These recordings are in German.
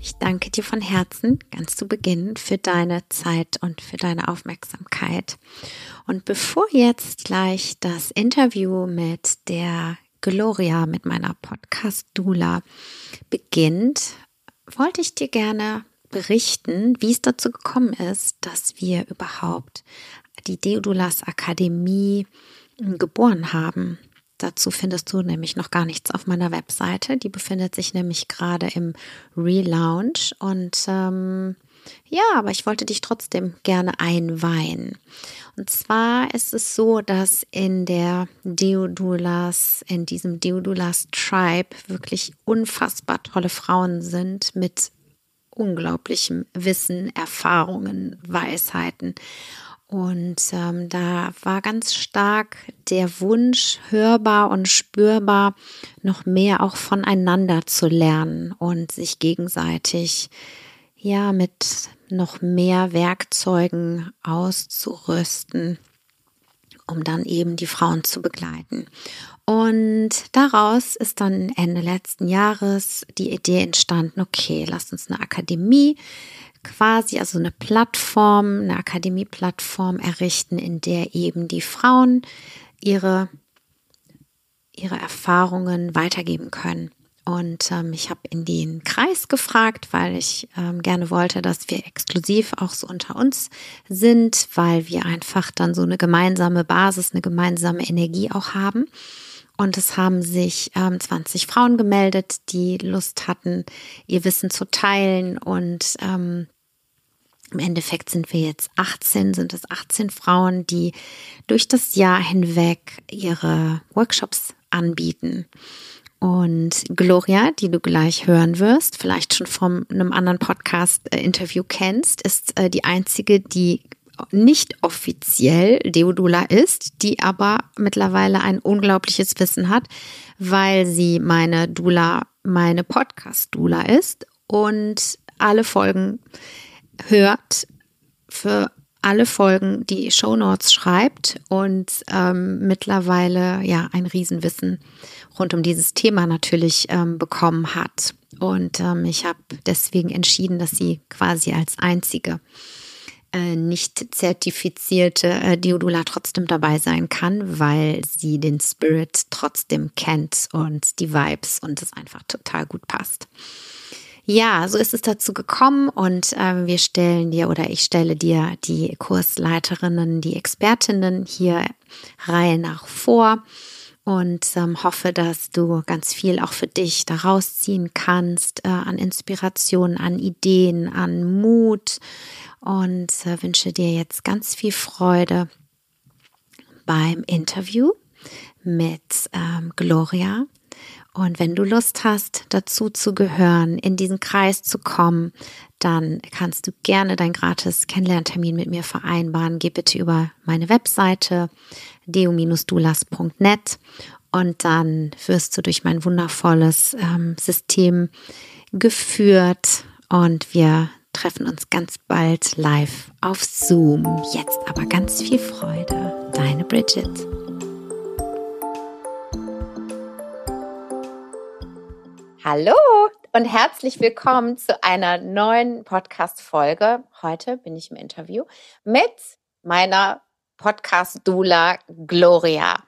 ich danke dir von Herzen ganz zu Beginn für deine Zeit und für deine Aufmerksamkeit. Und bevor jetzt gleich das Interview mit der Gloria, mit meiner Podcast-Dula beginnt, wollte ich dir gerne berichten, wie es dazu gekommen ist, dass wir überhaupt die Deodulas Akademie geboren haben. Dazu findest du nämlich noch gar nichts auf meiner Webseite. Die befindet sich nämlich gerade im Relaunch. Und ähm, ja, aber ich wollte dich trotzdem gerne einweihen. Und zwar ist es so, dass in der Deodulas, in diesem Deodulas Tribe wirklich unfassbar tolle Frauen sind mit unglaublichem Wissen, Erfahrungen, Weisheiten. Und ähm, da war ganz stark der Wunsch hörbar und spürbar, noch mehr auch voneinander zu lernen und sich gegenseitig ja mit noch mehr Werkzeugen auszurüsten, um dann eben die Frauen zu begleiten. Und daraus ist dann Ende letzten Jahres die Idee entstanden, okay, lasst uns eine Akademie quasi also eine Plattform, eine Akademie-Plattform errichten, in der eben die Frauen ihre, ihre Erfahrungen weitergeben können. Und ähm, ich habe in den Kreis gefragt, weil ich ähm, gerne wollte, dass wir exklusiv auch so unter uns sind, weil wir einfach dann so eine gemeinsame Basis, eine gemeinsame Energie auch haben. Und es haben sich ähm, 20 Frauen gemeldet, die Lust hatten, ihr Wissen zu teilen. Und ähm, im Endeffekt sind wir jetzt 18, sind es 18 Frauen, die durch das Jahr hinweg ihre Workshops anbieten. Und Gloria, die du gleich hören wirst, vielleicht schon von einem anderen Podcast-Interview kennst, ist äh, die einzige, die nicht offiziell Deodula ist, die aber mittlerweile ein unglaubliches Wissen hat, weil sie meine Dula, meine Podcast-Dula ist und alle Folgen hört, für alle Folgen die Show Notes schreibt und ähm, mittlerweile ja ein Riesenwissen rund um dieses Thema natürlich ähm, bekommen hat. Und ähm, ich habe deswegen entschieden, dass sie quasi als einzige äh, nicht zertifizierte äh, Diodula trotzdem dabei sein kann, weil sie den Spirit trotzdem kennt und die Vibes und es einfach total gut passt. Ja, so ist es dazu gekommen und äh, wir stellen dir oder ich stelle dir die Kursleiterinnen, die Expertinnen hier Reihe nach vor und ähm, hoffe, dass du ganz viel auch für dich daraus ziehen kannst äh, an Inspiration, an Ideen, an Mut und äh, wünsche dir jetzt ganz viel Freude beim Interview mit ähm, Gloria. Und wenn du Lust hast, dazu zu gehören, in diesen Kreis zu kommen, dann kannst du gerne dein gratis Kennenlerntermin mit mir vereinbaren. Geh bitte über meine Webseite deo-dulas.net und dann wirst du durch mein wundervolles ähm, System geführt und wir treffen uns ganz bald live auf Zoom. Jetzt aber ganz viel Freude. Deine Bridget. Hallo und herzlich willkommen zu einer neuen Podcast-Folge. Heute bin ich im Interview mit meiner Podcast-Dula Gloria.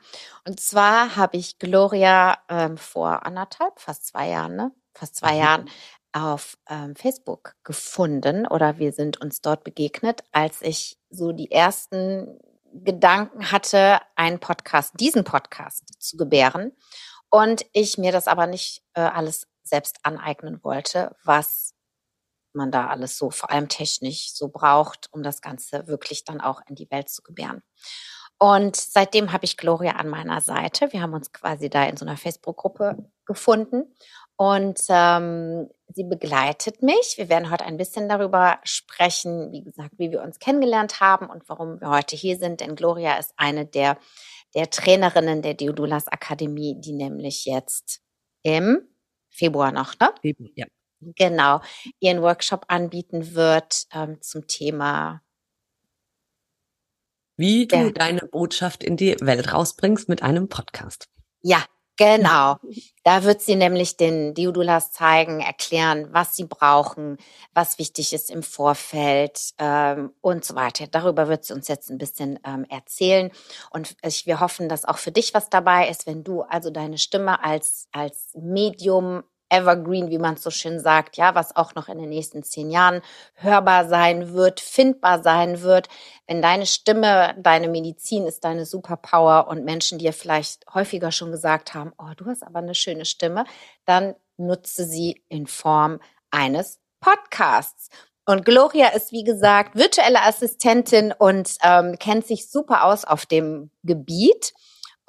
Und zwar habe ich Gloria ähm, vor anderthalb, fast zwei Jahren, ne? Fast zwei mhm. Jahren auf ähm, Facebook gefunden oder wir sind uns dort begegnet, als ich so die ersten Gedanken hatte, einen Podcast, diesen Podcast zu gebären und ich mir das aber nicht äh, alles selbst aneignen wollte, was man da alles so, vor allem technisch, so braucht, um das Ganze wirklich dann auch in die Welt zu gebären. Und seitdem habe ich Gloria an meiner Seite. Wir haben uns quasi da in so einer Facebook-Gruppe gefunden. Und ähm, sie begleitet mich. Wir werden heute ein bisschen darüber sprechen, wie gesagt, wie wir uns kennengelernt haben und warum wir heute hier sind. Denn Gloria ist eine der, der Trainerinnen der Deodulas Akademie, die nämlich jetzt im Februar noch, ne? Ja. Genau, ihren Workshop anbieten wird ähm, zum Thema wie du ja. deine Botschaft in die Welt rausbringst mit einem Podcast. Ja, Genau. Da wird sie nämlich den Diodulas zeigen, erklären, was sie brauchen, was wichtig ist im Vorfeld ähm, und so weiter. Darüber wird sie uns jetzt ein bisschen ähm, erzählen. Und ich, wir hoffen, dass auch für dich was dabei ist, wenn du also deine Stimme als, als Medium Evergreen, wie man so schön sagt, ja, was auch noch in den nächsten zehn Jahren hörbar sein wird, findbar sein wird. Wenn deine Stimme, deine Medizin ist deine Superpower und Menschen dir vielleicht häufiger schon gesagt haben, oh, du hast aber eine schöne Stimme, dann nutze sie in Form eines Podcasts. Und Gloria ist, wie gesagt, virtuelle Assistentin und ähm, kennt sich super aus auf dem Gebiet.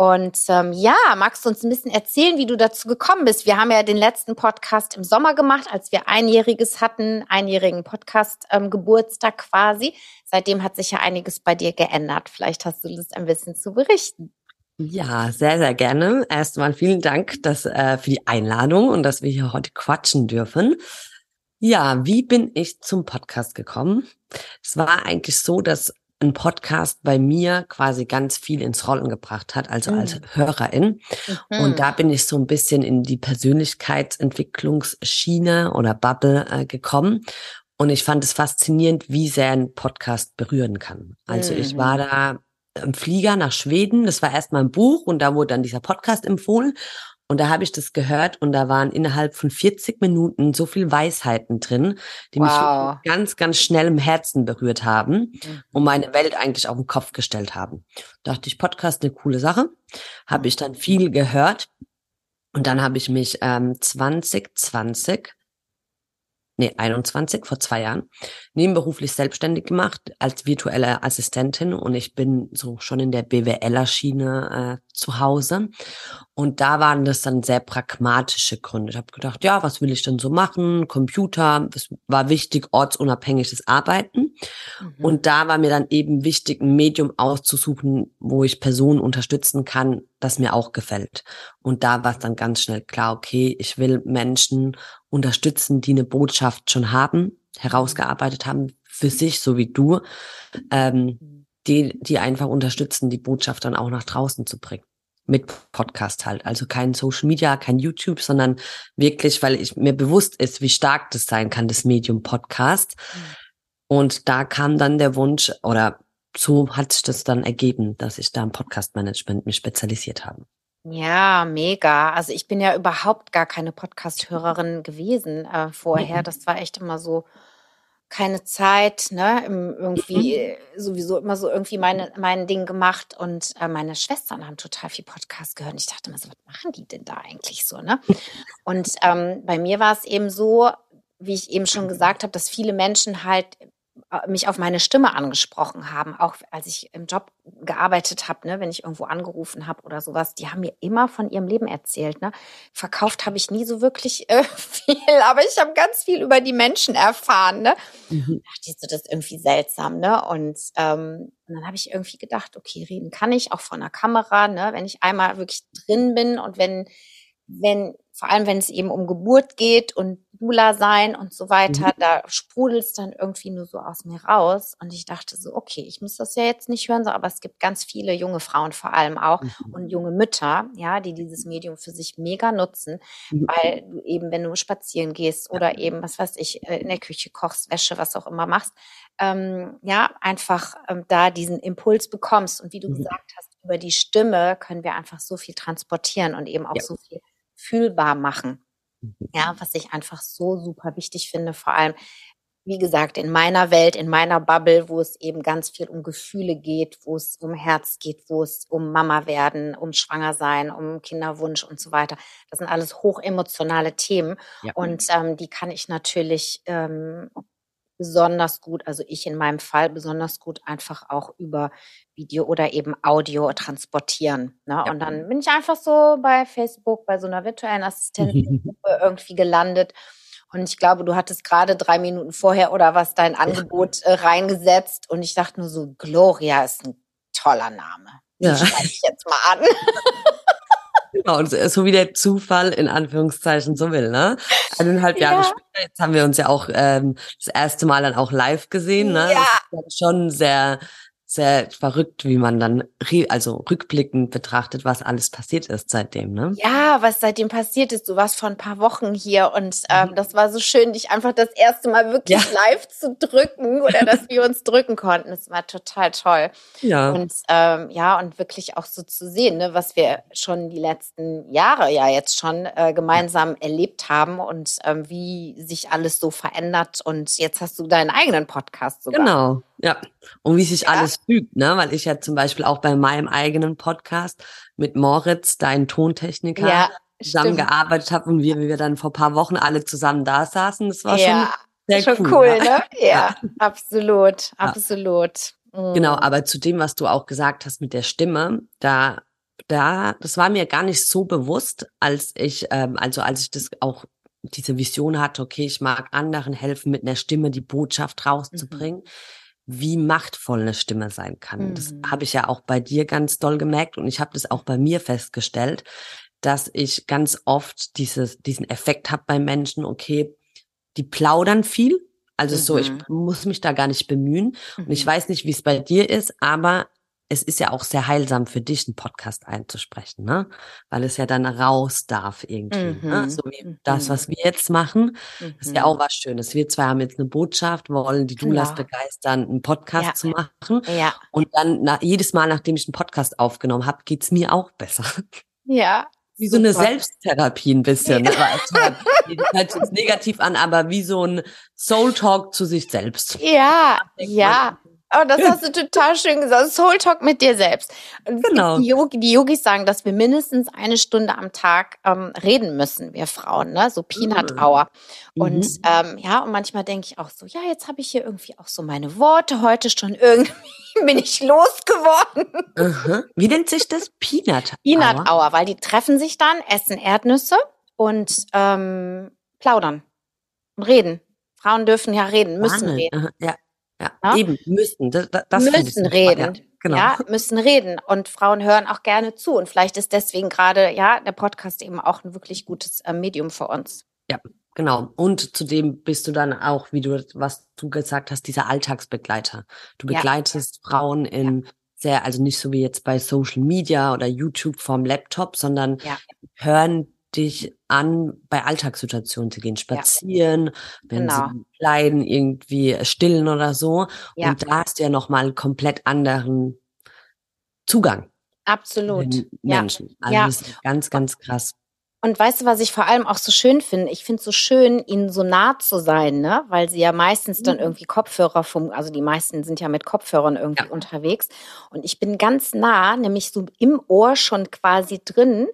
Und ähm, ja, magst du uns ein bisschen erzählen, wie du dazu gekommen bist? Wir haben ja den letzten Podcast im Sommer gemacht, als wir einjähriges hatten, einjährigen Podcast-Geburtstag ähm, quasi. Seitdem hat sich ja einiges bei dir geändert. Vielleicht hast du Lust, ein bisschen zu berichten. Ja, sehr, sehr gerne. Erstmal vielen Dank dass, äh, für die Einladung und dass wir hier heute quatschen dürfen. Ja, wie bin ich zum Podcast gekommen? Es war eigentlich so, dass ein Podcast bei mir quasi ganz viel ins Rollen gebracht hat, also mhm. als Hörerin. Mhm. Und da bin ich so ein bisschen in die Persönlichkeitsentwicklungsschiene oder Bubble äh, gekommen. Und ich fand es faszinierend, wie sehr ein Podcast berühren kann. Also mhm. ich war mhm. da im Flieger nach Schweden. Das war erstmal ein Buch und da wurde dann dieser Podcast empfohlen. Und da habe ich das gehört und da waren innerhalb von 40 Minuten so viel Weisheiten drin, die wow. mich ganz, ganz schnell im Herzen berührt haben mhm. und meine Welt eigentlich auf den Kopf gestellt haben. Da dachte ich, Podcast eine coole Sache. Habe ich dann viel gehört. Und dann habe ich mich ähm, 2020 nee, 21, vor zwei Jahren, nebenberuflich selbstständig gemacht als virtuelle Assistentin und ich bin so schon in der BWLer-Schiene äh, zu Hause. Und da waren das dann sehr pragmatische Gründe. Ich habe gedacht, ja, was will ich denn so machen? Computer, es war wichtig, ortsunabhängiges Arbeiten. Mhm. Und da war mir dann eben wichtig, ein Medium auszusuchen, wo ich Personen unterstützen kann, das mir auch gefällt. Und da war es dann ganz schnell klar, okay, ich will Menschen unterstützen, die eine Botschaft schon haben, herausgearbeitet haben für sich, so wie du, ähm, die, die einfach unterstützen, die Botschaft dann auch nach draußen zu bringen. Mit Podcast halt. Also kein Social Media, kein YouTube, sondern wirklich, weil ich mir bewusst ist, wie stark das sein kann, das Medium Podcast. Und da kam dann der Wunsch, oder so hat sich das dann ergeben, dass ich da im Podcast-Management mich spezialisiert habe. Ja, mega. Also ich bin ja überhaupt gar keine Podcast-Hörerin gewesen äh, vorher. Mhm. Das war echt immer so keine Zeit, ne? Irgendwie mhm. sowieso immer so irgendwie meine, mein Ding gemacht. Und äh, meine Schwestern haben total viel Podcast gehört. Und ich dachte immer so, was machen die denn da eigentlich so, ne? Und ähm, bei mir war es eben so, wie ich eben schon gesagt habe, dass viele Menschen halt äh, mich auf meine Stimme angesprochen haben, auch als ich im Job gearbeitet habe, ne, wenn ich irgendwo angerufen habe oder sowas, die haben mir immer von ihrem Leben erzählt. Ne? Verkauft habe ich nie so wirklich äh, viel, aber ich habe ganz viel über die Menschen erfahren. Ne? Mhm. Dachte so, das ist irgendwie seltsam, ne? Und, ähm, und dann habe ich irgendwie gedacht, okay, reden kann ich auch vor einer Kamera, ne? Wenn ich einmal wirklich drin bin und wenn wenn, vor allem wenn es eben um Geburt geht und Bula sein und so weiter, mhm. da sprudelt es dann irgendwie nur so aus mir raus. Und ich dachte so, okay, ich muss das ja jetzt nicht hören, so, aber es gibt ganz viele junge Frauen vor allem auch mhm. und junge Mütter, ja, die dieses Medium für sich mega nutzen, mhm. weil du eben, wenn du spazieren gehst oder eben, was weiß ich, äh, in der Küche kochst, Wäsche, was auch immer machst, ähm, ja, einfach ähm, da diesen Impuls bekommst. Und wie du mhm. gesagt hast, über die Stimme können wir einfach so viel transportieren und eben auch ja. so viel fühlbar machen. Mhm. Ja, was ich einfach so super wichtig finde, vor allem wie gesagt, in meiner Welt, in meiner Bubble, wo es eben ganz viel um Gefühle geht, wo es um Herz geht, wo es um Mama werden, um Schwanger sein, um Kinderwunsch und so weiter. Das sind alles hochemotionale Themen ja. und ähm, die kann ich natürlich ähm, besonders gut, also ich in meinem Fall besonders gut einfach auch über Video oder eben Audio transportieren. Ne? Ja. Und dann bin ich einfach so bei Facebook, bei so einer virtuellen Assistentin irgendwie gelandet und ich glaube, du hattest gerade drei Minuten vorher oder was dein Angebot äh, reingesetzt. Und ich dachte nur so, Gloria ist ein toller Name. Ja. schreibe ich jetzt mal an. Genau, und so wie der Zufall in Anführungszeichen so will, ne? Eineinhalb Jahre ja. später, jetzt haben wir uns ja auch ähm, das erste Mal dann auch live gesehen, ne? Ja. Das ist schon sehr sehr verrückt, wie man dann also rückblickend betrachtet, was alles passiert ist seitdem, ne? Ja, was seitdem passiert ist. Du warst vor ein paar Wochen hier und ähm, mhm. das war so schön, dich einfach das erste Mal wirklich ja. live zu drücken oder dass wir uns drücken konnten. Das war total toll. Ja. Und ähm, ja, und wirklich auch so zu sehen, ne, was wir schon die letzten Jahre ja jetzt schon äh, gemeinsam erlebt haben und ähm, wie sich alles so verändert. Und jetzt hast du deinen eigenen Podcast sogar. Genau. Ja, und wie sich ja. alles fügt, ne? Weil ich ja zum Beispiel auch bei meinem eigenen Podcast mit Moritz, dein Tontechniker, ja, zusammengearbeitet habe und wir, wie wir dann vor paar Wochen alle zusammen da saßen. Das war ja, schon sehr schon cool, cool ne? Ja, ja, absolut, absolut. Mhm. Genau, aber zu dem, was du auch gesagt hast mit der Stimme, da, da, das war mir gar nicht so bewusst, als ich, ähm, also als ich das auch diese Vision hatte, okay, ich mag anderen helfen, mit einer Stimme die Botschaft rauszubringen. Mhm wie machtvoll eine Stimme sein kann. Mhm. Das habe ich ja auch bei dir ganz doll gemerkt und ich habe das auch bei mir festgestellt, dass ich ganz oft dieses, diesen Effekt habe bei Menschen, okay, die plaudern viel. Also mhm. so, ich mhm. muss mich da gar nicht bemühen. Mhm. Und ich mhm. weiß nicht, wie es bei dir ist, aber es ist ja auch sehr heilsam für dich, einen Podcast einzusprechen, ne? Weil es ja dann raus darf irgendwie. Ne? Mhm. Ne? So wie mhm. das, was wir jetzt machen, mhm. ist ja auch was Schönes. Wir zwei haben jetzt eine Botschaft, wollen die Dulas ja. begeistern, einen Podcast ja. zu machen. Ja. Und dann na, jedes Mal, nachdem ich einen Podcast aufgenommen habe, geht's mir auch besser. Ja, wie so eine Selbsttherapie ein bisschen. Ja. hört sich negativ an, aber wie so ein Soul Talk zu sich selbst. Ja, ja. Oh, das hast du total schön gesagt. Soul Talk mit dir selbst. Genau. Die, Yogi, die Yogis sagen, dass wir mindestens eine Stunde am Tag ähm, reden müssen, wir Frauen, ne? So Peanut mhm. Hour. Und mhm. ähm, ja, und manchmal denke ich auch so, ja, jetzt habe ich hier irgendwie auch so meine Worte heute schon irgendwie bin ich losgeworden. Mhm. Wie nennt sich das? Peanut Hour? Peanut Hour, weil die treffen sich dann, essen Erdnüsse und ähm, plaudern und reden. Frauen dürfen ja reden, müssen Wahnsinn. reden. Ja. Ja, ja? eben, müssen. Das, das müssen reden. Ja, genau. ja, müssen reden. Und Frauen hören auch gerne zu. Und vielleicht ist deswegen gerade, ja, der Podcast eben auch ein wirklich gutes äh, Medium für uns. Ja, genau. Und zudem bist du dann auch, wie du, was du gesagt hast, dieser Alltagsbegleiter. Du begleitest ja. Frauen in sehr, also nicht so wie jetzt bei Social Media oder YouTube vorm Laptop, sondern hören dich an, bei Alltagssituationen zu gehen, spazieren, ja. wenn genau. sie kleiden, irgendwie stillen oder so. Ja. Und da hast du ja nochmal einen komplett anderen Zugang. Absolut. Menschen. Ja. Also ja. ganz, ganz krass. Und weißt du, was ich vor allem auch so schön finde? Ich finde es so schön, ihnen so nah zu sein, ne? Weil sie ja meistens dann mhm. irgendwie Kopfhörer vom, also die meisten sind ja mit Kopfhörern irgendwie ja. unterwegs. Und ich bin ganz nah, nämlich so im Ohr schon quasi drin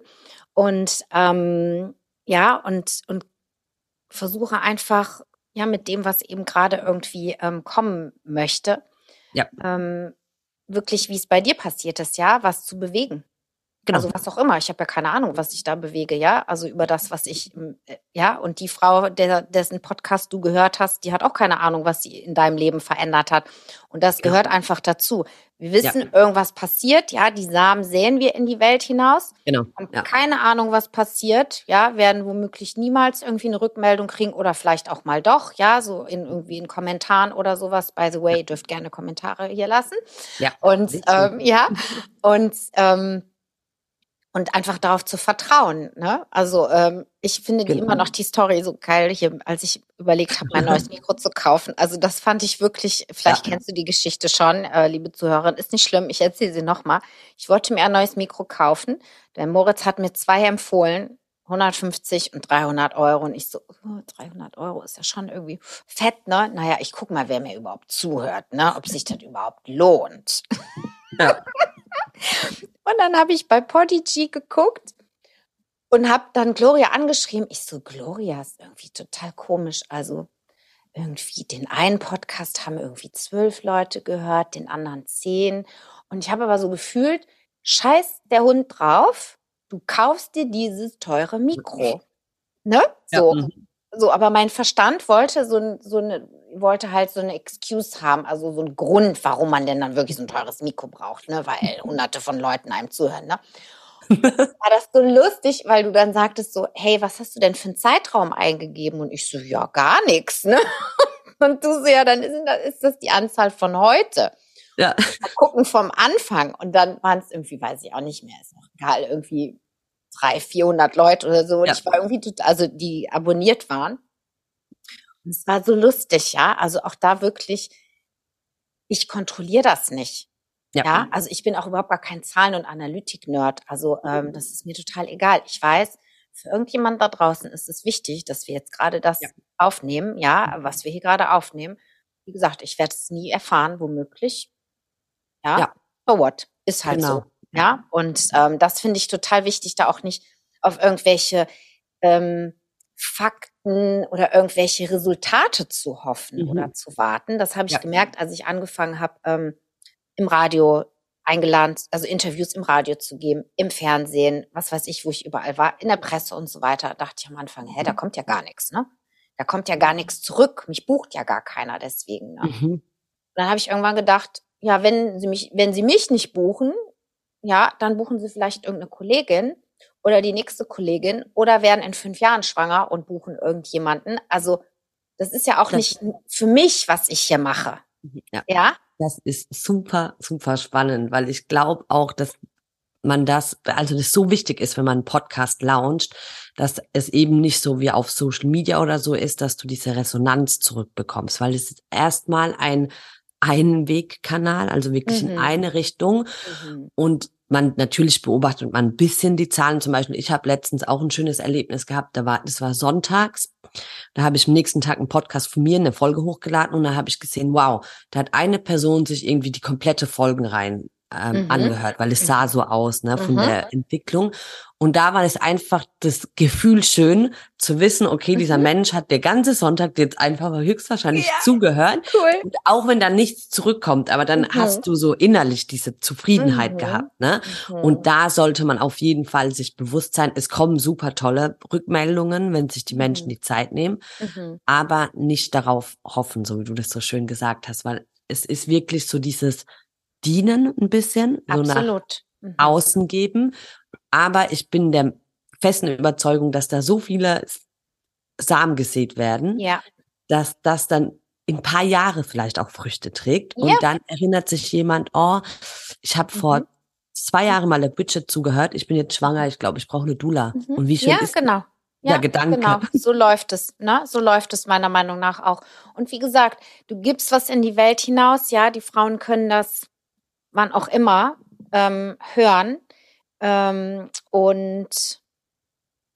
und ähm, ja, und, und versuche einfach, ja, mit dem, was eben gerade irgendwie ähm, kommen möchte, ja. ähm, wirklich, wie es bei dir passiert ist, ja, was zu bewegen. Genau. Also was auch immer. Ich habe ja keine Ahnung, was ich da bewege, ja. Also über das, was ich, äh, ja. Und die Frau, der, dessen Podcast du gehört hast, die hat auch keine Ahnung, was sie in deinem Leben verändert hat. Und das gehört ja. einfach dazu. Wir wissen, ja. irgendwas passiert, ja. Die Samen säen wir in die Welt hinaus. Genau. Haben ja. keine Ahnung, was passiert, ja. Werden womöglich niemals irgendwie eine Rückmeldung kriegen oder vielleicht auch mal doch, ja. So in irgendwie in Kommentaren oder sowas. By the way, ihr dürft gerne Kommentare hier lassen. Ja. Und ähm, ja. Und ähm, und einfach darauf zu vertrauen. Ne? Also ähm, ich finde genau. die immer noch die Story so geil, hier, als ich überlegt habe, mein neues Mikro zu kaufen. Also das fand ich wirklich, vielleicht ja. kennst du die Geschichte schon, äh, liebe Zuhörerin, ist nicht schlimm, ich erzähle sie nochmal. Ich wollte mir ein neues Mikro kaufen. Der Moritz hat mir zwei empfohlen 150 und 300 Euro. Und ich so, oh, 300 Euro ist ja schon irgendwie fett, ne? Naja, ich guck mal, wer mir überhaupt zuhört, ne? Ob sich das überhaupt lohnt. Ja. und dann habe ich bei Podigy geguckt und habe dann Gloria angeschrieben. Ich so, Gloria ist irgendwie total komisch. Also irgendwie den einen Podcast haben irgendwie zwölf Leute gehört, den anderen zehn. Und ich habe aber so gefühlt, scheiß der Hund drauf, du kaufst dir dieses teure Mikro. Ne? So. Ja. Mhm. So, aber mein Verstand wollte so, so eine, wollte halt so eine Excuse haben, also so einen Grund, warum man denn dann wirklich so ein teures Mikro braucht, ne? Weil hunderte von Leuten einem zuhören, ne? war das so lustig, weil du dann sagtest so, hey, was hast du denn für einen Zeitraum eingegeben? Und ich so, ja, gar nichts, ne? Und du so, ja, dann ist, das die Anzahl von heute. Ja. Mal gucken vom Anfang. Und dann waren es irgendwie, weiß ich auch nicht mehr, ist auch egal, irgendwie drei, vierhundert Leute oder so. Und ja. ich war irgendwie total, also die abonniert waren. Und es war so lustig, ja. Also auch da wirklich, ich kontrolliere das nicht. Ja. ja, also ich bin auch überhaupt gar kein Zahlen- und Analytik-Nerd. Also ähm, das ist mir total egal. Ich weiß, für irgendjemand da draußen ist es wichtig, dass wir jetzt gerade das ja. aufnehmen, ja, was wir hier gerade aufnehmen. Wie gesagt, ich werde es nie erfahren, womöglich. Ja, ja. so what? Ist halt genau. so. Ja, und ähm, das finde ich total wichtig, da auch nicht auf irgendwelche ähm, Fakten oder irgendwelche Resultate zu hoffen mhm. oder zu warten. Das habe ich ja. gemerkt, als ich angefangen habe, ähm, im Radio eingeladen, also Interviews im Radio zu geben, im Fernsehen, was weiß ich, wo ich überall war, in der Presse und so weiter, dachte ich am Anfang, hä, da kommt ja gar nichts, ne? Da kommt ja gar nichts zurück. Mich bucht ja gar keiner deswegen. Ne? Mhm. Dann habe ich irgendwann gedacht, ja, wenn sie mich, wenn sie mich nicht buchen, ja, dann buchen sie vielleicht irgendeine Kollegin oder die nächste Kollegin oder werden in fünf Jahren schwanger und buchen irgendjemanden. Also das ist ja auch das nicht für mich, was ich hier mache. Ja. ja? Das ist super, super spannend, weil ich glaube auch, dass man das, also das so wichtig ist, wenn man einen Podcast launcht, dass es eben nicht so wie auf Social Media oder so ist, dass du diese Resonanz zurückbekommst, weil es ist erstmal ein Einwegkanal, also wirklich mhm. in eine Richtung. Mhm. Und man natürlich beobachtet man ein bisschen die Zahlen. Zum Beispiel, ich habe letztens auch ein schönes Erlebnis gehabt. Da war, das war sonntags. Da habe ich am nächsten Tag einen Podcast von mir, eine Folge hochgeladen und da habe ich gesehen, wow, da hat eine Person sich irgendwie die komplette Folgen rein ähm, mhm. angehört, weil es sah so aus, ne, von mhm. der Entwicklung. Und da war es einfach das Gefühl schön zu wissen, okay, dieser mhm. Mensch hat der ganze Sonntag jetzt einfach höchstwahrscheinlich ja, zugehört. Cool. Und auch wenn da nichts zurückkommt, aber dann mhm. hast du so innerlich diese Zufriedenheit mhm. gehabt, ne? Mhm. Und da sollte man auf jeden Fall sich bewusst sein, es kommen super tolle Rückmeldungen, wenn sich die Menschen mhm. die Zeit nehmen, mhm. aber nicht darauf hoffen, so wie du das so schön gesagt hast, weil es ist wirklich so dieses Dienen ein bisschen, Absolut. so nach außen geben. Aber ich bin der festen Überzeugung, dass da so viele Samen gesät werden, ja. dass das dann in ein paar Jahre vielleicht auch Früchte trägt. Und ja. dann erinnert sich jemand, oh, ich habe mhm. vor zwei Jahren mal der Budget zugehört, ich bin jetzt schwanger, ich glaube, ich brauche eine Dula. Mhm. Und wie schön ja, ist genau. Ja, ja, Gedanke. Genau, so läuft es, ne? So läuft es meiner Meinung nach auch. Und wie gesagt, du gibst was in die Welt hinaus, ja, die Frauen können das wann auch immer ähm, hören. Ähm, und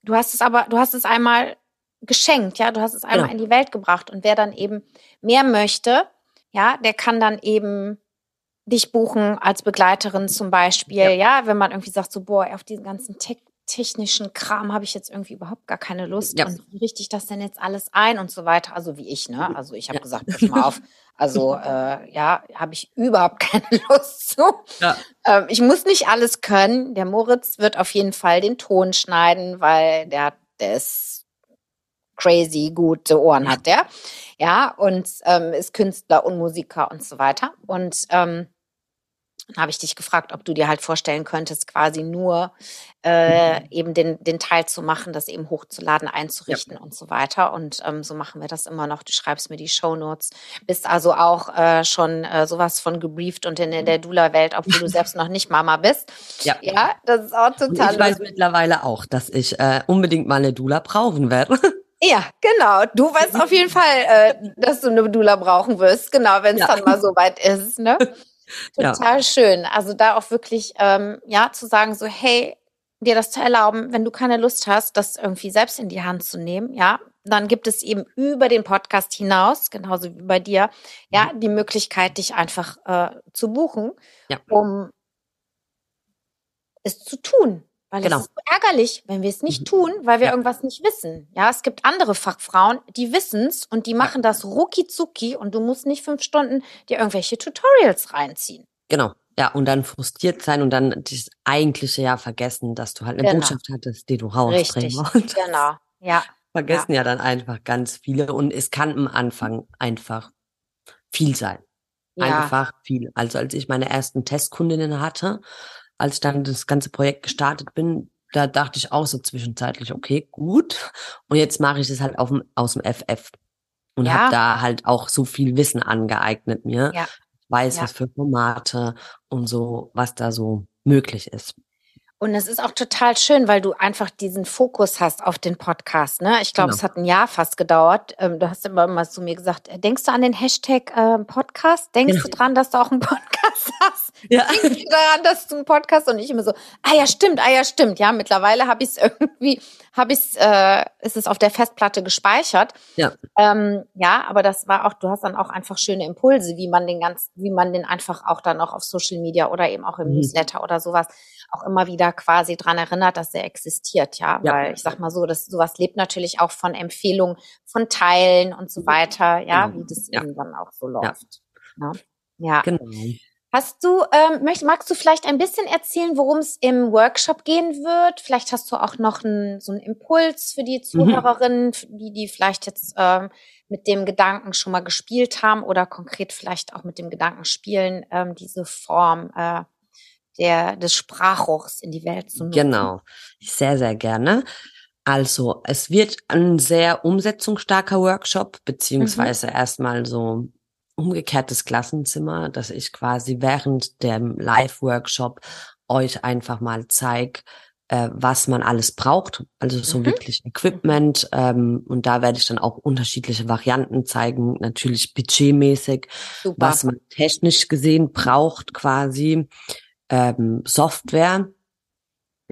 du hast es aber, du hast es einmal geschenkt, ja, du hast es einmal ja. in die Welt gebracht. Und wer dann eben mehr möchte, ja, der kann dann eben dich buchen als Begleiterin zum Beispiel, ja, ja wenn man irgendwie sagt, so, boah, auf diesen ganzen Tech technischen Kram habe ich jetzt irgendwie überhaupt gar keine Lust. Ja. Und wie richte ich das denn jetzt alles ein und so weiter? Also wie ich, ne? Also ich habe ja. gesagt, pass mal auf. Also äh, ja, habe ich überhaupt keine Lust zu. Ja. Ähm, ich muss nicht alles können. Der Moritz wird auf jeden Fall den Ton schneiden, weil der, der ist crazy gute Ohren hat der. Ja, und ähm, ist Künstler und Musiker und so weiter. Und ähm, dann habe ich dich gefragt, ob du dir halt vorstellen könntest, quasi nur äh, mhm. eben den, den Teil zu machen, das eben hochzuladen, einzurichten ja. und so weiter. Und ähm, so machen wir das immer noch. Du schreibst mir die Show Notes, bist also auch äh, schon äh, sowas von gebrieft und in, in der Dula-Welt, obwohl du selbst noch nicht Mama bist. Ja, ja das ist auch total. Und ich weiß mittlerweile auch, dass ich äh, unbedingt mal eine Dula brauchen werde. Ja, genau. Du weißt auf jeden Fall, äh, dass du eine Dula brauchen wirst, genau, wenn es ja. dann mal so weit ist. Ne? Total ja. schön. Also da auch wirklich, ähm, ja, zu sagen so, hey, dir das zu erlauben, wenn du keine Lust hast, das irgendwie selbst in die Hand zu nehmen, ja, dann gibt es eben über den Podcast hinaus, genauso wie bei dir, ja, mhm. die Möglichkeit, dich einfach äh, zu buchen, ja. um es zu tun. Weil genau. es ist so ärgerlich, wenn wir es nicht mhm. tun, weil wir ja. irgendwas nicht wissen. Ja, es gibt andere Fachfrauen, die wissen's und die machen das rucki zucki und du musst nicht fünf Stunden dir irgendwelche Tutorials reinziehen. Genau. Ja, und dann frustriert sein und dann das eigentliche ja vergessen, dass du halt eine genau. Botschaft hattest, die du rausbringen wolltest. Genau, ja. Vergessen ja. ja dann einfach ganz viele und es kann am Anfang einfach viel sein. Ja. Einfach viel. Also als ich meine ersten Testkundinnen hatte, als ich dann das ganze Projekt gestartet bin, da dachte ich auch so zwischenzeitlich, okay, gut. Und jetzt mache ich es halt auf dem, aus dem FF und ja. habe da halt auch so viel Wissen angeeignet mir. Ja weiß, ja. was für Formate und so, was da so möglich ist. Und es ist auch total schön, weil du einfach diesen Fokus hast auf den Podcast. Ne? Ich glaube, genau. es hat ein Jahr fast gedauert. Ähm, du hast immer mal zu mir gesagt, äh, denkst du an den Hashtag äh, Podcast? Denkst genau. du dran, dass du auch einen Podcast hast? Ja. Denkst du daran, dass du einen Podcast und ich immer so, ah ja, stimmt, ah ja, stimmt. Ja, mittlerweile habe ich es irgendwie, habe ich es, äh, ist es auf der Festplatte gespeichert. Ja. Ähm, ja, aber das war auch, du hast dann auch einfach schöne Impulse, wie man den ganz, wie man den einfach auch dann auch auf Social Media oder eben auch im mhm. Newsletter oder sowas auch immer wieder quasi dran erinnert, dass er existiert, ja. ja. Weil ich sag mal so, dass sowas lebt natürlich auch von Empfehlungen, von Teilen und so mhm. weiter, ja, genau. wie das ja. eben dann auch so läuft. Ja. ja. Genau. Hast du, ähm, möcht, magst du vielleicht ein bisschen erzählen, worum es im Workshop gehen wird? Vielleicht hast du auch noch einen, so einen Impuls für die mhm. Zuhörerinnen, mhm. die, die vielleicht jetzt ähm, mit dem Gedanken schon mal gespielt haben oder konkret vielleicht auch mit dem Gedanken spielen, ähm, diese Form äh, der, des Sprachrohrs in die Welt zu nutzen. Genau, sehr, sehr gerne. Also, es wird ein sehr umsetzungsstarker Workshop, beziehungsweise mhm. erstmal so umgekehrtes Klassenzimmer, dass ich quasi während dem Live-Workshop euch einfach mal zeige, äh, was man alles braucht. Also so mhm. wirklich Equipment. Ähm, und da werde ich dann auch unterschiedliche Varianten zeigen. Natürlich budgetmäßig, Super. was man technisch gesehen braucht quasi ähm, Software.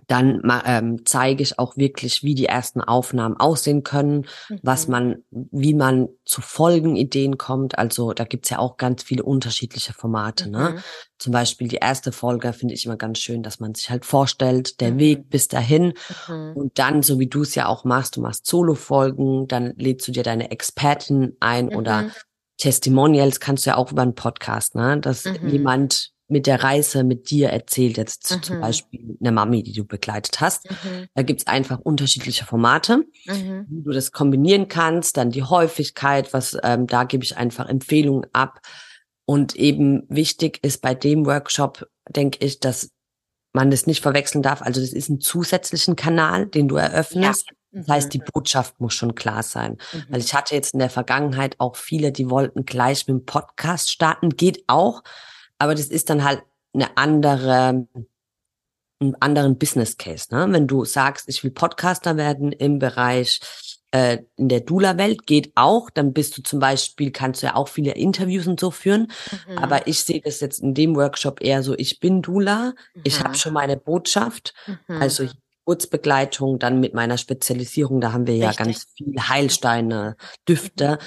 Dann ähm, zeige ich auch wirklich, wie die ersten Aufnahmen aussehen können, mhm. was man, wie man zu Folgenideen kommt. Also da gibt's ja auch ganz viele unterschiedliche Formate. Ne? Mhm. Ne? Zum Beispiel die erste Folge finde ich immer ganz schön, dass man sich halt vorstellt, der mhm. Weg bis dahin. Mhm. Und dann, so wie du es ja auch machst, du machst Solo-Folgen, dann lädst du dir deine Expertin ein oder mhm. Testimonials kannst du ja auch über einen Podcast, ne? dass mhm. jemand mit der Reise mit dir erzählt, jetzt mhm. zum Beispiel eine Mami, die du begleitet hast. Mhm. Da gibt's einfach unterschiedliche Formate, mhm. wie du das kombinieren kannst, dann die Häufigkeit, was ähm, da gebe ich einfach Empfehlungen ab. Und eben wichtig ist bei dem Workshop, denke ich, dass man das nicht verwechseln darf. Also das ist ein zusätzlichen Kanal, den du eröffnest. Ja. Das heißt, die mhm. Botschaft muss schon klar sein. Mhm. Weil ich hatte jetzt in der Vergangenheit auch viele, die wollten gleich mit dem Podcast starten. Geht auch. Aber das ist dann halt eine andere, einen anderen Business Case. Ne? Wenn du sagst, ich will Podcaster werden im Bereich äh, in der Dula-Welt, geht auch. Dann bist du zum Beispiel, kannst du ja auch viele Interviews und so führen. Mhm. Aber ich sehe das jetzt in dem Workshop eher so, ich bin Dula, mhm. ich habe schon meine Botschaft. Mhm. Also Geburtsbegleitung, dann mit meiner Spezialisierung, da haben wir ja Richtig. ganz viel Heilsteine, Düfte.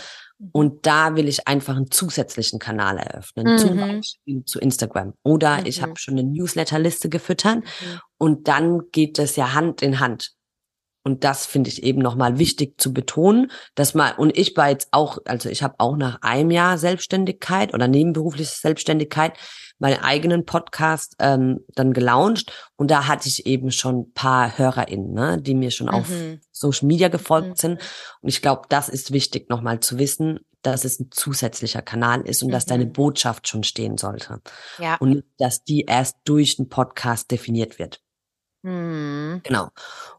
Mhm. Und da will ich einfach einen zusätzlichen Kanal eröffnen, mhm. zum Beispiel zu Instagram. Oder mhm. ich habe schon eine Newsletterliste gefüttert mhm. und dann geht das ja Hand in Hand. Und das finde ich eben nochmal wichtig zu betonen, dass man, und ich war jetzt auch, also ich habe auch nach einem Jahr Selbstständigkeit oder nebenberufliche Selbstständigkeit meinen eigenen Podcast ähm, dann gelauncht und da hatte ich eben schon paar HörerInnen, ne, die mir schon mhm. auf Social Media gefolgt mhm. sind. Und ich glaube, das ist wichtig, nochmal zu wissen, dass es ein zusätzlicher Kanal ist und mhm. dass deine mhm. Botschaft schon stehen sollte. Ja. Und dass die erst durch den Podcast definiert wird. Mhm. Genau.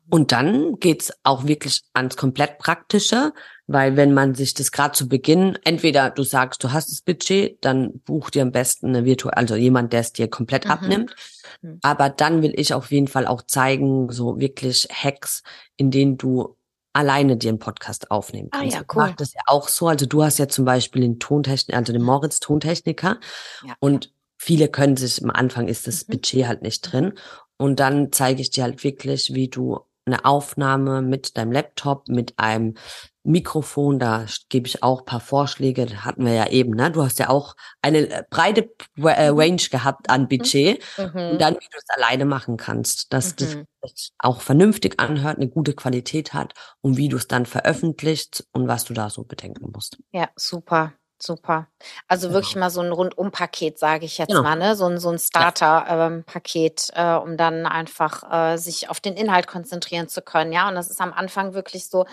Und dann geht's auch wirklich ans komplett Praktische, weil wenn man sich das gerade zu Beginn, entweder du sagst, du hast das Budget, dann buch dir am besten eine virtuelle, also jemand, der es dir komplett mhm. abnimmt. Mhm. Aber dann will ich auf jeden Fall auch zeigen, so wirklich Hacks, in denen du alleine dir einen Podcast aufnehmen ah kannst. Ah, ja, cool. Mach das ja auch so. Also du hast ja zum Beispiel den Tontechniker, also den Moritz Tontechniker. Ja. Und viele können sich, am Anfang ist das mhm. Budget halt nicht drin. Und dann zeige ich dir halt wirklich, wie du eine Aufnahme mit deinem Laptop, mit einem Mikrofon, da gebe ich auch paar Vorschläge, das hatten wir ja eben, ne? Du hast ja auch eine äh, breite äh, mhm. Range gehabt an Budget mhm. und dann, wie du es alleine machen kannst, dass mhm. das auch vernünftig anhört, eine gute Qualität hat und wie du es dann veröffentlichst und was du da so bedenken musst. Ja, super. Super. Also wirklich genau. mal so ein Rundumpaket, sage ich jetzt genau. mal, ne? So ein, so ein Starter-Paket, ähm, äh, um dann einfach äh, sich auf den Inhalt konzentrieren zu können. Ja, und das ist am Anfang wirklich so,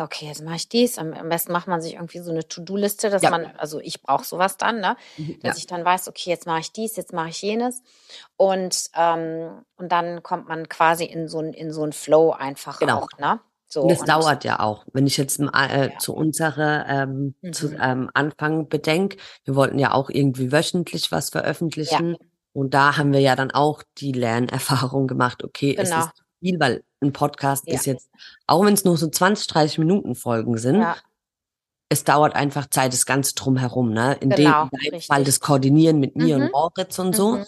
okay, jetzt mache ich dies. Am, am, besten macht man sich irgendwie so eine To-Do-Liste, dass ja. man, also ich brauche sowas dann, ne? Mhm, dass ja. ich dann weiß, okay, jetzt mache ich dies, jetzt mache ich jenes. Und, ähm, und dann kommt man quasi in so ein, in so ein Flow einfach genau. auch, ne? So, und das dauert ja auch. Wenn ich jetzt äh, ja. zu unserer ähm, mhm. zu, ähm, Anfang bedenke, wir wollten ja auch irgendwie wöchentlich was veröffentlichen. Ja. Und da haben wir ja dann auch die Lernerfahrung gemacht, okay, genau. es ist viel, weil ein Podcast ja. ist jetzt, auch wenn es nur so 20, 30 Minuten Folgen sind, es dauert einfach Zeit, das Ganze drumherum, ne? In genau, dem Fall das Koordinieren mit mir mhm. und Moritz und so. Mhm.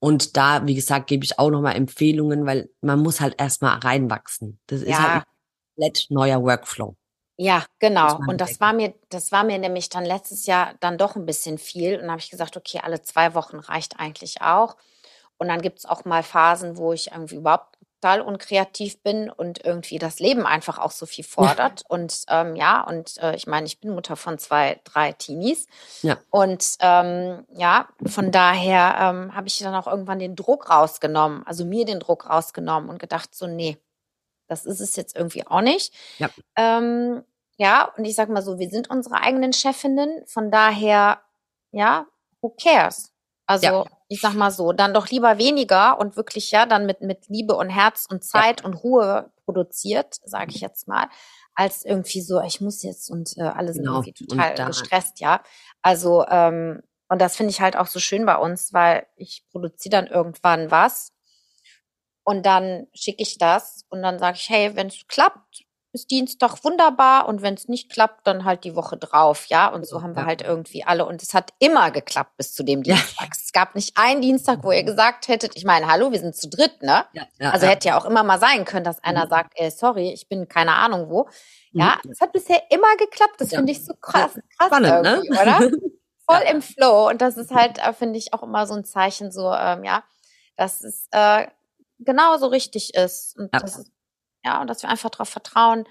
Und da, wie gesagt, gebe ich auch nochmal Empfehlungen, weil man muss halt erstmal reinwachsen. Das ist halt komplett neuer Workflow. Ja, genau. Und das war mir, das war mir nämlich dann letztes Jahr dann doch ein bisschen viel. Und habe ich gesagt, okay, alle zwei Wochen reicht eigentlich auch. Und dann gibt es auch mal Phasen, wo ich irgendwie überhaupt total unkreativ bin und irgendwie das Leben einfach auch so viel fordert. und ähm, ja, und äh, ich meine, ich bin Mutter von zwei, drei Teenies. Ja. Und ähm, ja, von daher ähm, habe ich dann auch irgendwann den Druck rausgenommen, also mir den Druck rausgenommen und gedacht, so, nee, das ist es jetzt irgendwie auch nicht. Ja. Ähm, ja, und ich sag mal so, wir sind unsere eigenen Chefinnen, von daher, ja, who cares? Also, ja. ich sag mal so, dann doch lieber weniger und wirklich, ja, dann mit, mit Liebe und Herz und Zeit ja. und Ruhe produziert, sage ich jetzt mal, als irgendwie so, ich muss jetzt und äh, alle sind genau. irgendwie total gestresst, ja. Also, ähm, und das finde ich halt auch so schön bei uns, weil ich produziere dann irgendwann was und dann schicke ich das und dann sage ich, hey, wenn es klappt, ist Dienstag wunderbar und wenn es nicht klappt, dann halt die Woche drauf, ja. Und so haben wir halt irgendwie alle. Und es hat immer geklappt bis zu dem Dienstag. Ja. Es gab nicht einen Dienstag, wo ihr gesagt hättet, ich meine, hallo, wir sind zu dritt, ne? Ja, ja, also hätte ja auch immer mal sein können, dass einer mhm. sagt, ey, sorry, ich bin keine Ahnung wo. Ja, mhm. es hat bisher immer geklappt. Das finde ich so krass, krass Spannend, ne? irgendwie, ne? oder? Voll im Flow. Und das ist halt, äh, finde ich, auch immer so ein Zeichen, so, ähm, ja, das ist äh, genauso richtig ist. Und ja. das ja, und dass wir einfach darauf vertrauen.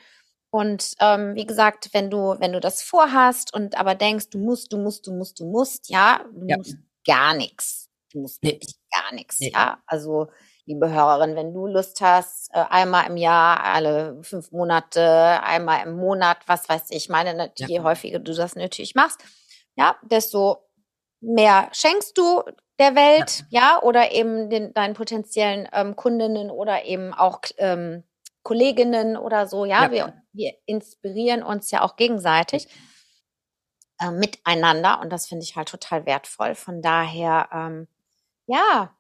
Und ähm, wie gesagt, wenn du, wenn du das vorhast und aber denkst, du musst, du musst, du musst, du musst, ja, du ja. musst gar nichts. Du musst nee. gar nichts, nee. ja. Also, liebe Hörerin, wenn du Lust hast, äh, einmal im Jahr, alle fünf Monate, einmal im Monat, was weiß ich, meine, ne, je ja. häufiger du das natürlich machst, ja, desto mehr schenkst du, der Welt, ja, ja oder eben den, deinen potenziellen ähm, Kundinnen oder eben auch ähm, Kolleginnen oder so, ja, ja. Wir, wir inspirieren uns ja auch gegenseitig äh, miteinander und das finde ich halt total wertvoll. Von daher, ähm, ja,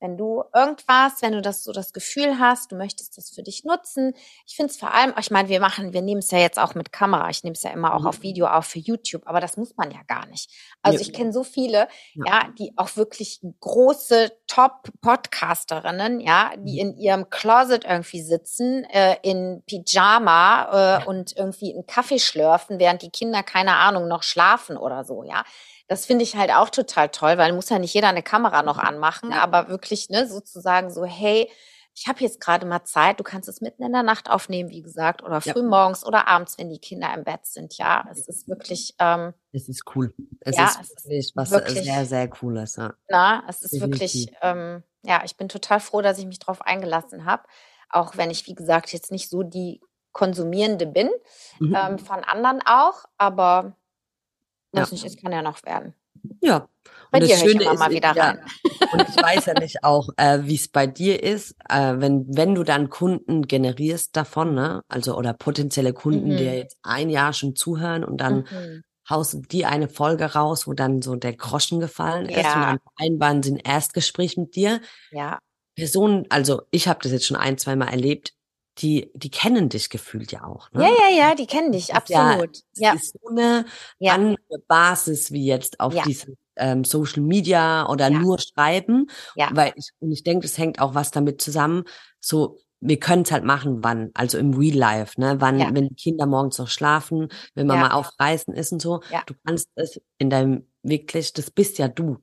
wenn du irgendwas, wenn du das so das Gefühl hast, du möchtest das für dich nutzen. Ich finde es vor allem, ich meine, wir machen, wir nehmen es ja jetzt auch mit Kamera. Ich nehme es ja immer auch mhm. auf Video auf für YouTube, aber das muss man ja gar nicht. Also ja. ich kenne so viele, ja. ja. die auch wirklich große Top-Podcasterinnen, ja, die mhm. in ihrem Closet irgendwie sitzen, äh, in Pyjama äh, und irgendwie einen Kaffee schlürfen, während die Kinder, keine Ahnung, noch schlafen oder so, ja. Das finde ich halt auch total toll, weil muss ja nicht jeder eine Kamera noch anmachen, ja. aber wirklich ne, sozusagen so, hey, ich habe jetzt gerade mal Zeit, du kannst es mitten in der Nacht aufnehmen, wie gesagt, oder früh ja. morgens oder abends, wenn die Kinder im Bett sind. Ja, es ist wirklich. Ähm, es ist cool. Es ja, ist es wirklich ist was wirklich, sehr, sehr Cooles. Ja. Na, es ist Definitiv. wirklich, ähm, ja, ich bin total froh, dass ich mich darauf eingelassen habe. Auch wenn ich, wie gesagt, jetzt nicht so die Konsumierende bin, mhm. ähm, von anderen auch, aber Weiß ja. nicht, es kann ja noch werden. Ja. Bei und dir höre ich immer mal wieder ja, rein. Und ich weiß ja nicht auch, äh, wie es bei dir ist, äh, wenn, wenn du dann Kunden generierst davon, ne? Also oder potenzielle Kunden, mhm. die jetzt ein Jahr schon zuhören und dann mhm. haust du die eine Folge raus, wo dann so der Groschen gefallen ja. ist und dann vereinbaren sie ein Erstgespräch mit dir. Ja. Personen, also ich habe das jetzt schon ein, zwei Mal erlebt, die, die kennen dich gefühlt ja auch. Ne? Ja, ja, ja, die kennen dich, absolut. Ja, ja. ist so eine ja. andere Basis wie jetzt auf ja. diesem ähm, Social Media oder nur schreiben, Ja. weil ich, und ich denke, das hängt auch was damit zusammen, so, wir können es halt machen, wann, also im Real Life, ne, wann, Ja. wenn die Kinder morgens noch schlafen, wenn man Ja. mal auf Reisen ist und so, Ja. du kannst es in deinem, wirklich, das bist ja du.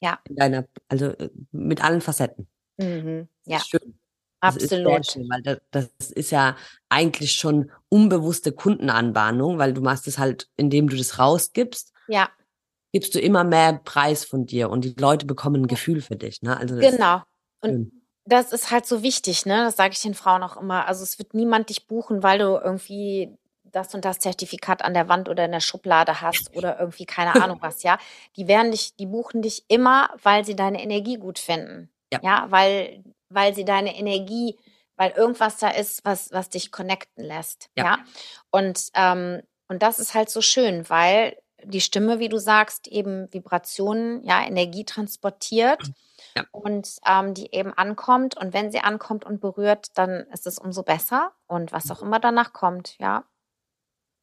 Ja. In deiner, also äh, mit allen Facetten. Mhm. Ja, schön. Ist absolut. schön, weil das, das ist ja eigentlich schon unbewusste Kundenanbahnung, weil du machst es halt, indem du das rausgibst, Ja, gibst du immer mehr Preis von dir und die Leute bekommen ein Gefühl für dich. Ne? Also genau. Und das ist halt so wichtig, ne? Das sage ich den Frauen auch immer. Also es wird niemand dich buchen, weil du irgendwie das und das Zertifikat an der Wand oder in der Schublade hast oder irgendwie keine Ahnung was, ja. Die werden dich, die buchen dich immer, weil sie deine Energie gut finden. Ja. Ja, weil, weil sie deine Energie, weil irgendwas da ist, was, was dich connecten lässt. Ja. Ja. Und, ähm, und das ist halt so schön, weil die Stimme, wie du sagst, eben Vibrationen, ja, Energie transportiert Ja. und ähm, die eben ankommt. Und wenn sie ankommt und berührt, dann ist es umso besser. Und was auch immer danach kommt, ja.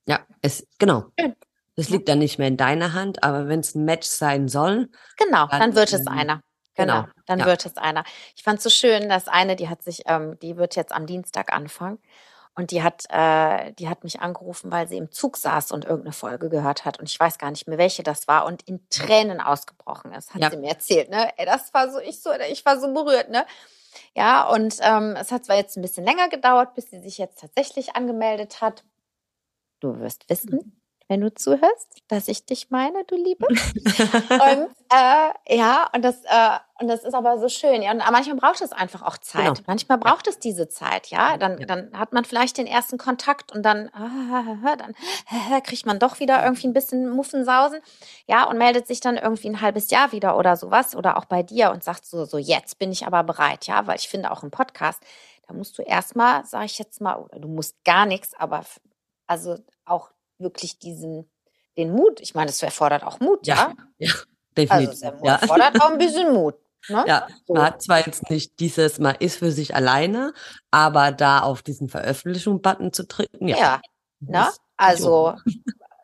Ja, es, genau. Schön. Das Ja. liegt dann nicht mehr in deiner Hand, aber wenn es ein Match sein soll, Genau, Dann, dann wird es einer. Genau, genau, dann ja. wird es einer. Ich fand es so schön, dass eine, die hat sich, ähm, die wird jetzt am Dienstag anfangen. Und die hat, äh, die hat mich angerufen, weil sie im Zug saß und irgendeine Folge gehört hat. Und ich weiß gar nicht mehr, welche das war und in Tränen ausgebrochen ist, hat Ja. sie mir erzählt. Ne? Ey, das war so, ich so, ich war so berührt, ne? Ja, und ähm, es hat zwar jetzt ein bisschen länger gedauert, bis sie sich jetzt tatsächlich angemeldet hat. Du wirst wissen, wenn du zuhörst, dass ich dich meine, du Liebe. Und äh, ja, und das, äh, und das ist aber so schön. Ja, und manchmal braucht es einfach auch Zeit. Genau. Manchmal braucht es diese Zeit, ja. Dann, Ja. dann hat man vielleicht den ersten Kontakt und dann, ah, dann kriegt man doch wieder irgendwie ein bisschen Muffensausen, ja, und meldet sich dann irgendwie ein halbes Jahr wieder oder sowas oder auch bei dir und sagt so, so jetzt bin ich aber bereit, ja, weil ich finde auch im Podcast, da musst du erstmal, sage ich jetzt mal, oder du musst gar nichts, aber also wirklich diesen den Mut. Ich meine, es erfordert auch Mut, ja. ja, Also definitiv. es ja. erfordert auch ein bisschen Mut. Ne? Ja, So. man hat zwar jetzt nicht dieses, man ist für sich alleine, aber da auf diesen Veröffentlichung-Button zu drücken, ja. Ja, ne? Also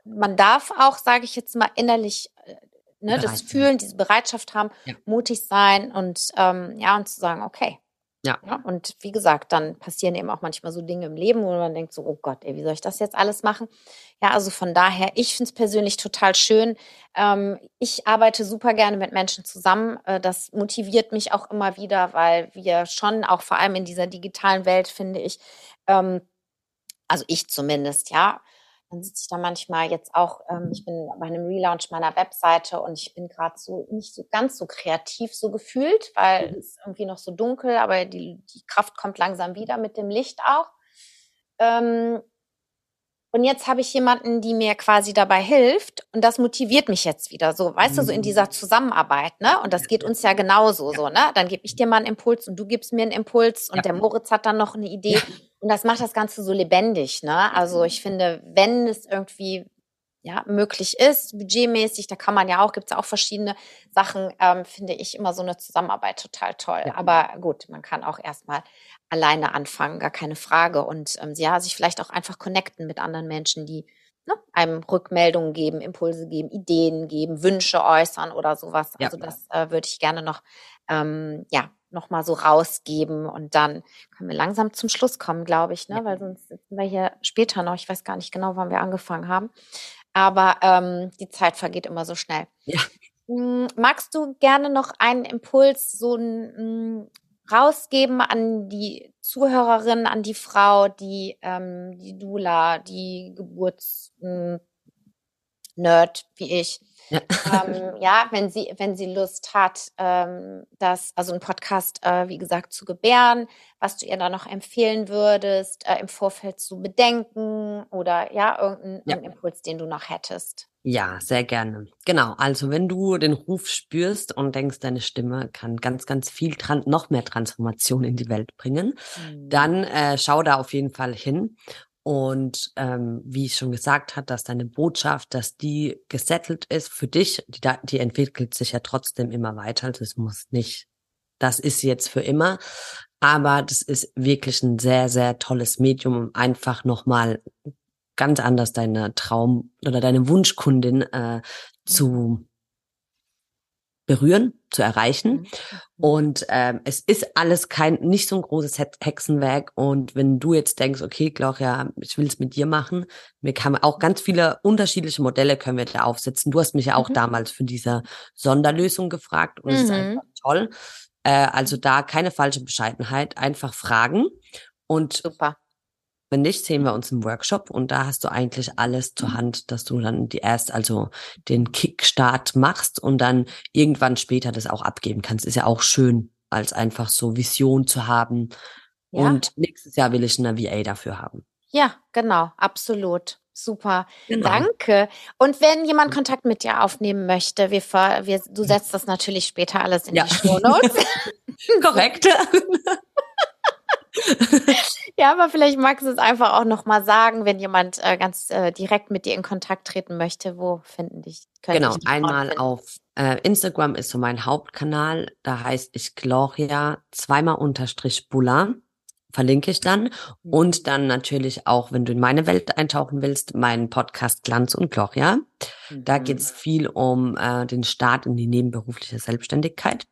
man darf auch, sage ich jetzt mal, innerlich äh, ne, das fühlen, diese Bereitschaft haben, Ja. mutig sein und ähm, ja, und zu sagen, okay. Ja. Und wie gesagt, dann passieren eben auch manchmal so Dinge im Leben, wo man denkt so, oh Gott, ey, wie soll ich das jetzt alles machen? Ja, also von daher, ich finde es persönlich total schön. Ähm, ich arbeite super gerne mit Menschen zusammen. Äh, das motiviert mich auch immer wieder, weil wir schon auch vor allem in dieser digitalen Welt, finde ich, ähm, also ich zumindest, ja, dann sitze ich da manchmal jetzt auch, ähm, ich bin bei einem Relaunch meiner Webseite und ich bin gerade so nicht so ganz so kreativ so gefühlt, weil Mhm. es ist irgendwie noch so dunkel, aber die, die Kraft kommt langsam wieder mit dem Licht auch. Ähm, und jetzt habe ich jemanden, die mir quasi dabei hilft und das motiviert mich jetzt wieder so, weißt du, so in dieser Zusammenarbeit, ne? Und das geht uns ja genauso so, ne? Dann gebe ich dir mal einen Impuls und du gibst mir einen Impuls und Ja. der Moritz hat dann noch eine Idee und das macht das Ganze so lebendig, ne? Also ich finde, wenn es irgendwie ja, möglich ist, budgetmäßig, da kann man ja auch, gibt es auch verschiedene Sachen, ähm, finde ich immer so eine Zusammenarbeit total toll. Ja. Aber gut, man kann auch erstmal alleine anfangen, gar keine Frage. Und ähm, ja, sich vielleicht auch einfach connecten mit anderen Menschen, die ne, einem Rückmeldungen geben, Impulse geben, Ideen geben, Wünsche äußern oder sowas. Ja. Also das äh, würde ich gerne noch, ähm, ja, noch mal so rausgeben und dann können wir langsam zum Schluss kommen, glaube ich, ne? Ja. weil sonst sitzen wir hier später noch. Ich weiß gar nicht genau, wann wir angefangen haben. Aber ähm, die Zeit vergeht immer so schnell. Ja. Mm, Magst du gerne noch einen Impuls so ein, rausgeben an die Zuhörerin, an die Frau, die ähm, die Dula, die Geburts mm, Nerd wie ich, Ja. ähm, ja, wenn sie, wenn sie Lust hat, ähm, das, also einen Podcast, äh, wie gesagt, zu gebären, was du ihr da noch empfehlen würdest, äh, im Vorfeld zu bedenken oder ja, irgendeinen Ja. Impuls, den du noch hättest. Ja, sehr gerne. Genau. Also wenn du den Ruf spürst und denkst, deine Stimme kann ganz, ganz viel noch mehr Transformation in die Welt bringen, dann äh, schau da auf jeden Fall hin. Und ähm, wie ich schon gesagt hat, dass deine Botschaft, dass die gesettelt ist für dich, die, die entwickelt sich ja trotzdem immer weiter. Also es muss nicht, das ist jetzt für immer. Aber das ist wirklich ein sehr, sehr tolles Medium, um einfach nochmal ganz anders deine Traum oder deine Wunschkundin äh, zu berühren, zu erreichen. Mhm. Und ähm, es ist alles kein, nicht so ein großes Hexenwerk. Und wenn du jetzt denkst, okay, Gloria, ich will es mit dir machen, wir haben auch ganz viele unterschiedliche Modelle können wir da aufsetzen. Du hast mich ja auch mhm. damals für diese Sonderlösung gefragt und es mhm. ist einfach toll. Äh, also da keine falsche Bescheidenheit, einfach fragen. Und Super. Wenn nicht, sehen wir uns im Workshop und da hast du eigentlich alles zur Hand, dass du dann die erst, also den Kickstart machst und dann irgendwann später das auch abgeben kannst. Ist ja auch schön, als einfach so Vision zu haben. Ja. Und nächstes Jahr will ich eine VA dafür haben. Ja, genau, absolut. Super. Genau. Danke. Und wenn jemand Kontakt mit dir aufnehmen möchte, wir, wir, du setzt das natürlich später alles in ja. die Show Notes. Korrekt. ja, aber vielleicht magst du es einfach auch nochmal sagen, wenn jemand äh, ganz äh, direkt mit dir in Kontakt treten möchte. Wo finden dich? Genau, dich einmal auf äh, Instagram ist so mein Hauptkanal. Da heißt ich Gloria zweimal unterstrich Bula. Verlinke ich dann. Mhm. Und dann natürlich auch, wenn du in meine Welt eintauchen willst, meinen Podcast Glanz und Gloria. Mhm. Da geht es viel um äh, den Start in die nebenberufliche Selbstständigkeit.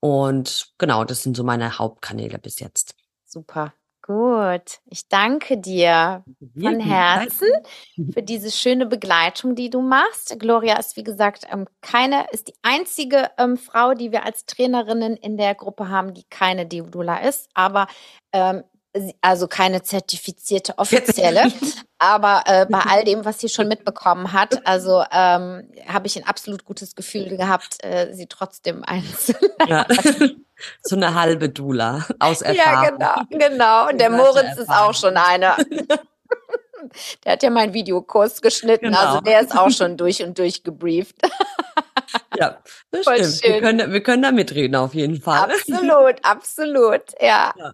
Und genau, das sind so meine Hauptkanäle bis jetzt. Super. Gut. Ich danke dir von Herzen für diese schöne Begleitung, die du machst. Gloria ist, wie gesagt, ähm, keine, ist die einzige ähm, Frau, die wir als Trainerinnen in der Gruppe haben, die keine Deodula ist. Aber ähm, also keine zertifizierte offizielle, aber äh, bei all dem, was sie schon mitbekommen hat, also ähm, habe ich ein absolut gutes Gefühl gehabt, äh, sie trotzdem einzuladen. Ja. So eine halbe Dula aus Erfahrung. Ja, genau, genau. Und der Moritz ist auch schon einer. Der hat ja meinen Videokurs geschnitten, genau. also der ist auch schon durch und durch gebrieft. Ja, das Voll stimmt. Schön. Wir können, wir können da mitreden auf jeden Fall. Absolut, absolut. Ja. ja.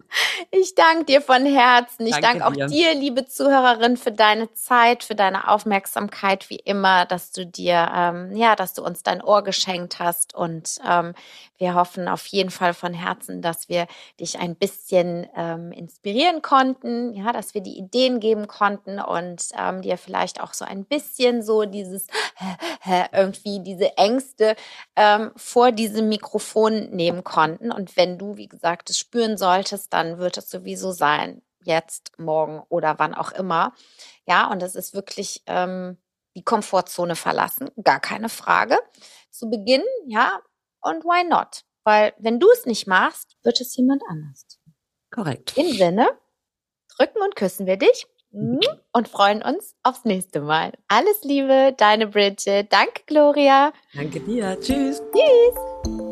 Ich danke dir von Herzen. Ich danke, danke auch dir. dir, liebe Zuhörerin, für deine Zeit, für deine Aufmerksamkeit, wie immer, dass du dir, ähm, ja, dass du uns dein Ohr geschenkt hast. Und ähm, wir hoffen auf jeden Fall von Herzen, dass wir dich ein bisschen ähm, inspirieren konnten, ja, dass wir die Ideen geben konnten und ähm, dir vielleicht auch so ein bisschen so dieses irgendwie diese Ängste ähm, vor diesem Mikrofon nehmen konnten. Und wenn du, wie gesagt, es spüren solltest, dann wird es sowieso sein, jetzt, morgen oder wann auch immer. Ja, und es ist wirklich ähm, die Komfortzone verlassen, gar keine Frage. Zu Beginn, ja, und why not? Weil wenn du es nicht machst, wird es jemand anders. Korrekt. Im Sinne, drücken und küssen wir dich. Und freuen uns aufs nächste Mal. Alles Liebe, deine Bridget. Danke, Gloria. Danke dir. Tschüss. Tschüss.